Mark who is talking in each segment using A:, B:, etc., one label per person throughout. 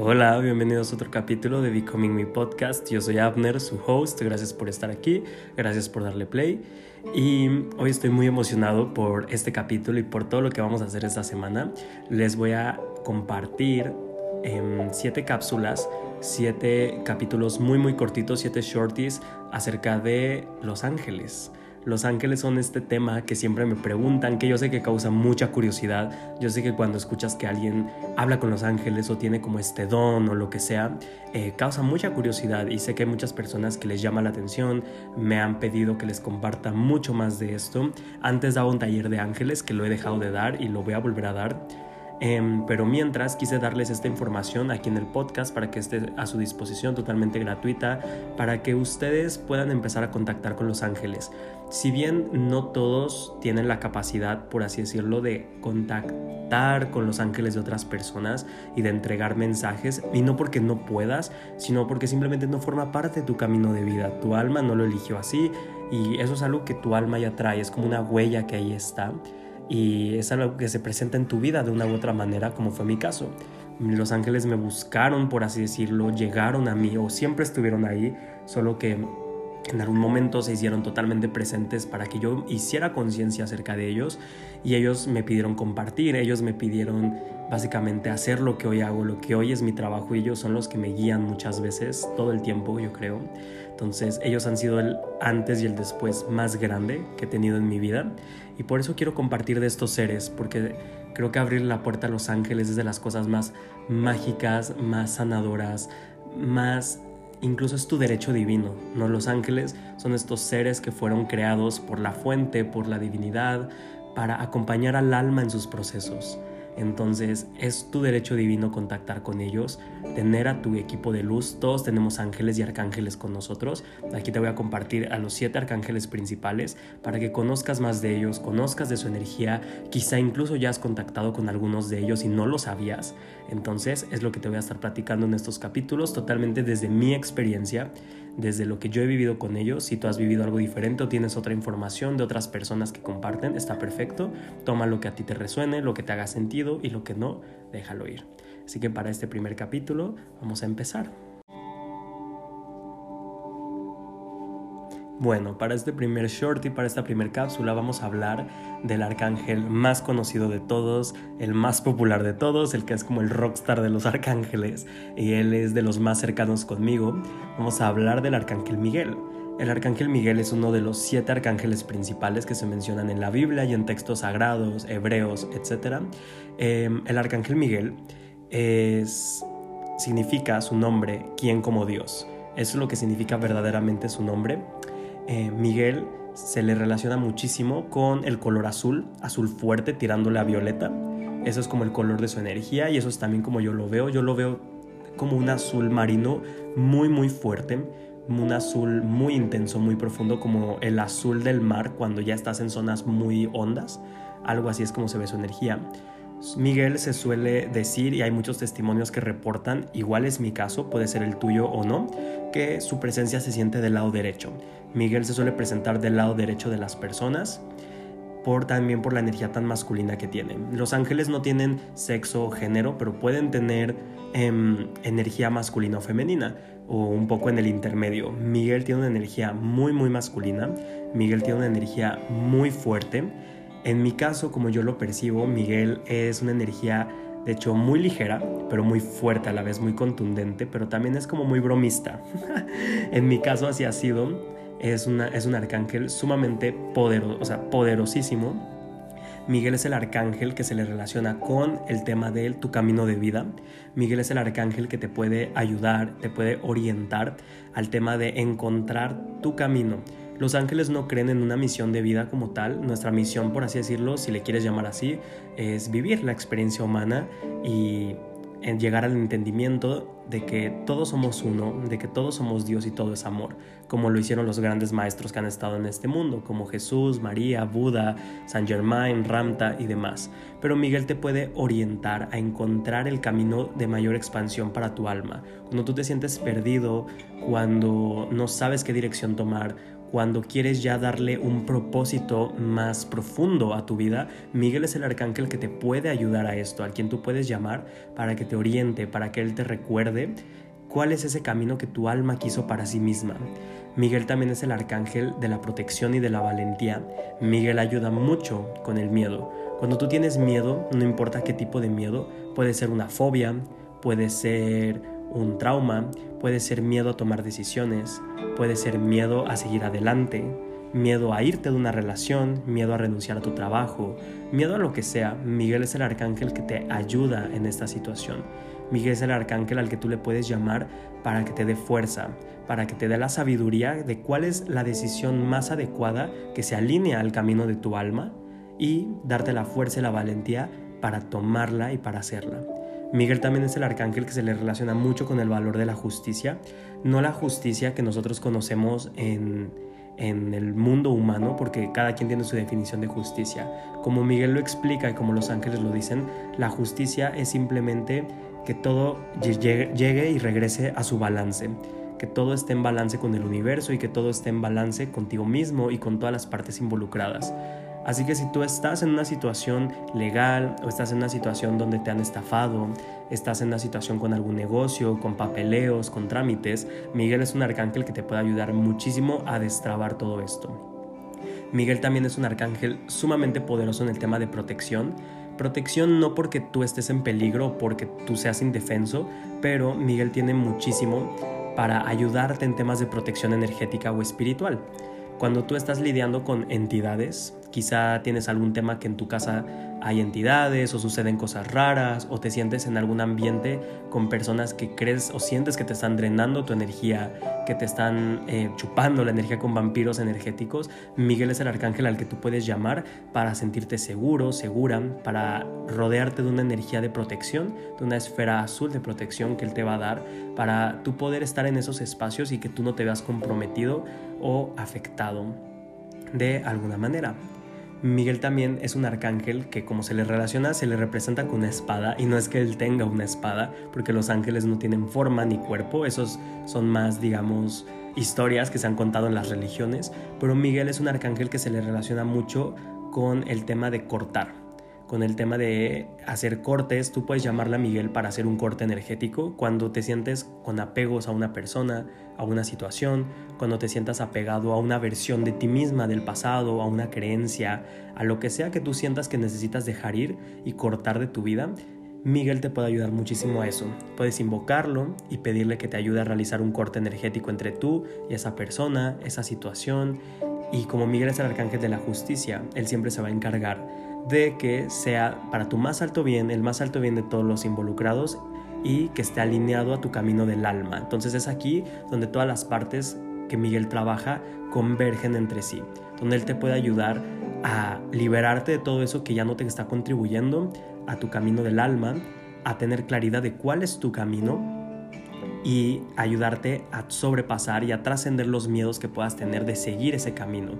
A: Hola, bienvenidos a otro capítulo de Becoming Me Podcast. Yo soy Abner, su host. Gracias por estar aquí, gracias por darle play. Y hoy estoy muy emocionado por este capítulo y por todo lo que vamos a hacer esta semana. Les voy a compartir en siete cápsulas, siete capítulos muy muy cortitos, siete shorties acerca de Los Ángeles. Los ángeles son este tema que siempre me preguntan, que yo sé que causa mucha curiosidad. Yo sé que cuando escuchas que alguien habla con los ángeles o tiene como este don o lo que sea, eh, causa mucha curiosidad y sé que hay muchas personas que les llama la atención, me han pedido que les comparta mucho más de esto. Antes daba un taller de ángeles que lo he dejado de dar y lo voy a volver a dar Em, pero mientras quise darles esta información aquí en el podcast para que esté a su disposición totalmente gratuita, para que ustedes puedan empezar a contactar con los ángeles. Si bien no todos tienen la capacidad, por así decirlo, de contactar con los ángeles de otras personas y de entregar mensajes, y no porque no puedas, sino porque simplemente no forma parte de tu camino de vida. Tu alma no lo eligió así y eso es algo que tu alma ya trae, es como una huella que ahí está y es algo que se presenta en tu vida de una u otra manera, como fue mi caso. Los ángeles me buscaron, por así decirlo, llegaron a mí o siempre estuvieron ahí, solo que en algún momento se hicieron totalmente presentes para que yo hiciera conciencia acerca de ellos y ellos me pidieron compartir, ellos me pidieron básicamente hacer lo que hoy hago, lo que hoy es mi trabajo y ellos son los que me guían muchas veces, todo el tiempo yo creo. Entonces ellos han sido el antes y el después más grande que he tenido en mi vida y por eso quiero compartir de estos seres, porque creo que abrir la puerta a los ángeles es de las cosas más mágicas, más sanadoras, más incluso es tu derecho divino, ¿no? Los ángeles son estos seres que fueron creados por la fuente, por la divinidad, para acompañar al alma en sus procesos. Entonces es tu derecho divino contactar con ellos, tener a tu equipo de luz. Todos tenemos ángeles y arcángeles con nosotros. Aquí te voy a compartir a los siete arcángeles principales para que conozcas más de ellos, conozcas de su energía. Quizá incluso ya has contactado con algunos de ellos y no lo sabías. Entonces es lo que te voy a estar platicando en estos capítulos totalmente desde mi experiencia desde lo que yo he vivido con ellos. Si tú has vivido algo diferente o tienes otra información de otras personas que comparten, está perfecto. Toma lo que a ti te resuene, lo que te haga sentido y lo que no, déjalo ir. Así que para este primer capítulo vamos a empezar. Bueno, para este primer short y para esta primera cápsula vamos a hablar del arcángel más conocido de todos, el más popular de todos, el que es como el rockstar de los arcángeles y él es de los más cercanos conmigo. Vamos a hablar del arcángel Miguel. El arcángel Miguel es uno de los siete arcángeles principales que se mencionan en la Biblia y en textos sagrados, hebreos, etc. Em, el arcángel Miguel es, significa su nombre, quien como Dios. Eso es lo que significa verdaderamente su nombre. Eh, Miguel se le relaciona muchísimo con el color azul, azul fuerte tirándole a violeta. Eso es como el color de su energía y eso es también como yo lo veo. Yo lo veo como un azul marino muy muy fuerte, un azul muy intenso, muy profundo, como el azul del mar cuando ya estás en zonas muy hondas. Algo así es como se ve su energía. Miguel se suele decir, y hay muchos testimonios que reportan, igual es mi caso, puede ser el tuyo o no, que su presencia se siente del lado derecho. Miguel se suele presentar del lado derecho de las personas, por, también por la energía tan masculina que tiene. Los ángeles no tienen sexo o género, pero pueden tener em, energía masculina o femenina, o un poco en el intermedio. Miguel tiene una energía muy, muy masculina, Miguel tiene una energía muy fuerte, en mi caso, como yo lo percibo, Miguel es una energía, de hecho, muy ligera, pero muy fuerte a la vez, muy contundente, pero también es como muy bromista. en mi caso así ha sido. Es, una, es un arcángel sumamente poderoso, o sea, poderosísimo. Miguel es el arcángel que se le relaciona con el tema de tu camino de vida. Miguel es el arcángel que te puede ayudar, te puede orientar al tema de encontrar tu camino. Los ángeles no creen en una misión de vida como tal. Nuestra misión, por así decirlo, si le quieres llamar así, es vivir la experiencia humana y llegar al entendimiento de que todos somos uno, de que todos somos Dios y todo es amor, como lo hicieron los grandes maestros que han estado en este mundo, como Jesús, María, Buda, San Germain, Ramta y demás. Pero Miguel te puede orientar a encontrar el camino de mayor expansión para tu alma. Cuando tú te sientes perdido, cuando no sabes qué dirección tomar, cuando quieres ya darle un propósito más profundo a tu vida, Miguel es el arcángel que te puede ayudar a esto, al quien tú puedes llamar para que te oriente, para que él te recuerde cuál es ese camino que tu alma quiso para sí misma. Miguel también es el arcángel de la protección y de la valentía. Miguel ayuda mucho con el miedo. Cuando tú tienes miedo, no importa qué tipo de miedo, puede ser una fobia, puede ser un trauma, puede ser miedo a tomar decisiones, puede ser miedo a seguir adelante, miedo a irte de una relación, miedo a renunciar a tu trabajo, miedo a lo que sea. Miguel es el arcángel que te ayuda en esta situación. Miguel es el arcángel al que tú le puedes llamar para que te dé fuerza, para que te dé la sabiduría de cuál es la decisión más adecuada que se alinea al camino de tu alma y darte la fuerza y la valentía para tomarla y para hacerla. Miguel también es el arcángel que se le relaciona mucho con el valor de la justicia, no la justicia que nosotros conocemos en, en el mundo humano, porque cada quien tiene su definición de justicia. Como Miguel lo explica y como los ángeles lo dicen, la justicia es simplemente que todo llegue y regrese a su balance, que todo esté en balance con el universo y que todo esté en balance contigo mismo y con todas las partes involucradas. Así que si tú estás en una situación legal o estás en una situación donde te han estafado, estás en una situación con algún negocio, con papeleos, con trámites, Miguel es un arcángel que te puede ayudar muchísimo a destrabar todo esto. Miguel también es un arcángel sumamente poderoso en el tema de protección. Protección no porque tú estés en peligro o porque tú seas indefenso, pero Miguel tiene muchísimo para ayudarte en temas de protección energética o espiritual. Cuando tú estás lidiando con entidades, quizá tienes algún tema que en tu casa hay entidades o suceden cosas raras o te sientes en algún ambiente con personas que crees o sientes que te están drenando tu energía, que te están eh, chupando la energía con vampiros energéticos, Miguel es el arcángel al que tú puedes llamar para sentirte seguro, segura, para rodearte de una energía de protección, de una esfera azul de protección que él te va a dar, para tú poder estar en esos espacios y que tú no te veas comprometido o afectado de alguna manera. Miguel también es un arcángel que como se le relaciona se le representa con una espada y no es que él tenga una espada porque los ángeles no tienen forma ni cuerpo, esos son más digamos historias que se han contado en las religiones, pero Miguel es un arcángel que se le relaciona mucho con el tema de cortar, con el tema de hacer cortes, tú puedes llamarla a Miguel para hacer un corte energético cuando te sientes con apegos a una persona, a una situación, cuando te sientas apegado a una versión de ti misma del pasado, a una creencia, a lo que sea que tú sientas que necesitas dejar ir y cortar de tu vida. Miguel te puede ayudar muchísimo a eso. Puedes invocarlo y pedirle que te ayude a realizar un corte energético entre tú y esa persona, esa situación. Y como Miguel es el arcángel de la justicia, él siempre se va a encargar de que sea para tu más alto bien, el más alto bien de todos los involucrados y que esté alineado a tu camino del alma. Entonces es aquí donde todas las partes que Miguel trabaja convergen entre sí, donde él te puede ayudar a liberarte de todo eso que ya no te está contribuyendo a tu camino del alma, a tener claridad de cuál es tu camino y ayudarte a sobrepasar y a trascender los miedos que puedas tener de seguir ese camino.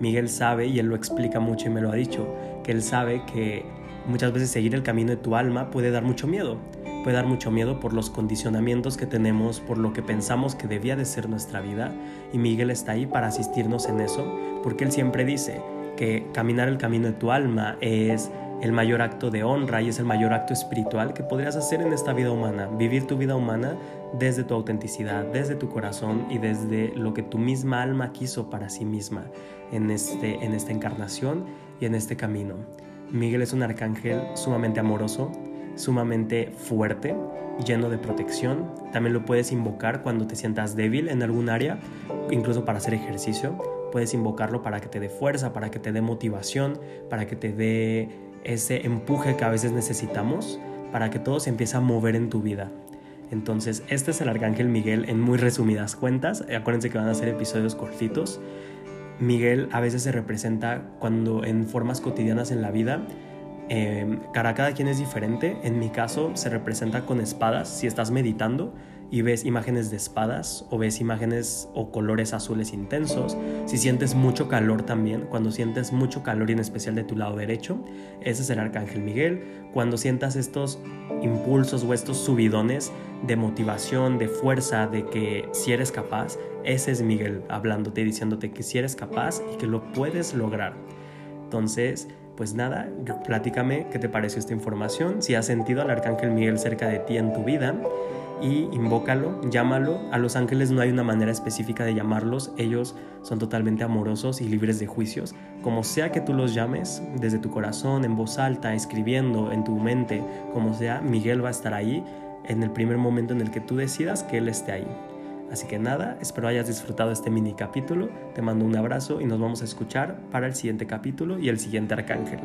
A: Miguel sabe, y él lo explica mucho y me lo ha dicho, que él sabe que muchas veces seguir el camino de tu alma puede dar mucho miedo. Puede dar mucho miedo por los condicionamientos que tenemos, por lo que pensamos que debía de ser nuestra vida. Y Miguel está ahí para asistirnos en eso, porque él siempre dice que caminar el camino de tu alma es el mayor acto de honra y es el mayor acto espiritual que podrías hacer en esta vida humana. Vivir tu vida humana desde tu autenticidad, desde tu corazón y desde lo que tu misma alma quiso para sí misma en, este, en esta encarnación y en este camino. Miguel es un arcángel sumamente amoroso, sumamente fuerte, lleno de protección. También lo puedes invocar cuando te sientas débil en algún área, incluso para hacer ejercicio. Puedes invocarlo para que te dé fuerza, para que te dé motivación, para que te dé ese empuje que a veces necesitamos, para que todo se empiece a mover en tu vida. Entonces, este es el Arcángel Miguel en muy resumidas cuentas. Acuérdense que van a ser episodios cortitos. Miguel a veces se representa cuando en formas cotidianas en la vida, eh, cada quien es diferente. En mi caso se representa con espadas. Si estás meditando y ves imágenes de espadas o ves imágenes o colores azules intensos, si sientes mucho calor también, cuando sientes mucho calor y en especial de tu lado derecho, ese es el arcángel Miguel, cuando sientas estos impulsos o estos subidones de motivación, de fuerza, de que si eres capaz, ese es Miguel hablándote y diciéndote que si eres capaz y que lo puedes lograr. Entonces, pues nada, platícame qué te pareció esta información, si has sentido al arcángel Miguel cerca de ti en tu vida y invócalo, llámalo. A los ángeles no hay una manera específica de llamarlos, ellos son totalmente amorosos y libres de juicios. Como sea que tú los llames, desde tu corazón, en voz alta, escribiendo, en tu mente, como sea, Miguel va a estar ahí en el primer momento en el que tú decidas que él esté ahí. Así que nada, espero hayas disfrutado este mini capítulo, te mando un abrazo y nos vamos a escuchar para el siguiente capítulo y el siguiente arcángel.